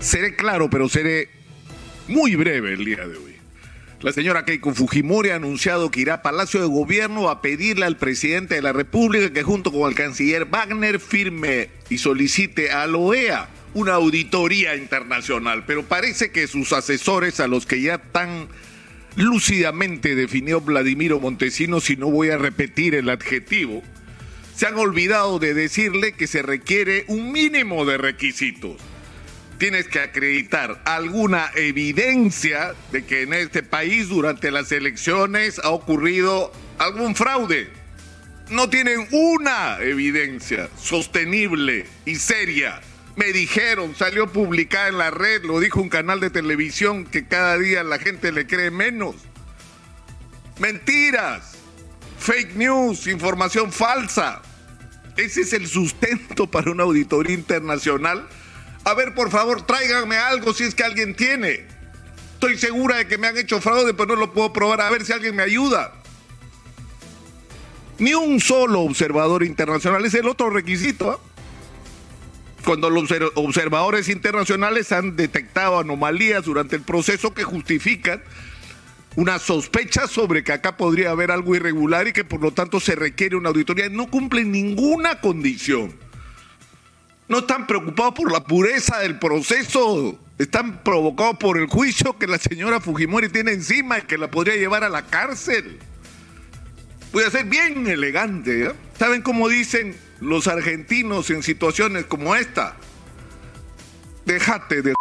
Seré claro, pero seré muy breve el día de hoy. La señora Keiko Fujimori ha anunciado que irá a Palacio de Gobierno a pedirle al presidente de la República que junto con el canciller Wagner firme y solicite a la OEA una auditoría internacional. Pero parece que sus asesores, a los que ya tan lúcidamente definió Vladimiro Montesinos, si no voy a repetir el adjetivo, se han olvidado de decirle que se requiere un mínimo de requisitos tienes que acreditar alguna evidencia de que en este país durante las elecciones ha ocurrido algún fraude. No tienen una evidencia sostenible y seria. Me dijeron, salió publicada en la red, lo dijo un canal de televisión que cada día la gente le cree menos. Mentiras, fake news, información falsa. Ese es el sustento para una auditoría internacional a ver, por favor, tráiganme algo si es que alguien tiene. Estoy segura de que me han hecho fraude, pero no lo puedo probar. A ver si alguien me ayuda. Ni un solo observador internacional es el otro requisito. ¿ah? Cuando los observadores internacionales han detectado anomalías durante el proceso que justifican una sospecha sobre que acá podría haber algo irregular y que por lo tanto se requiere una auditoría, no cumplen ninguna condición. No están preocupados por la pureza del proceso, están provocados por el juicio que la señora Fujimori tiene encima y que la podría llevar a la cárcel. Voy a ser bien elegante. ¿eh? ¿Saben cómo dicen los argentinos en situaciones como esta? Déjate de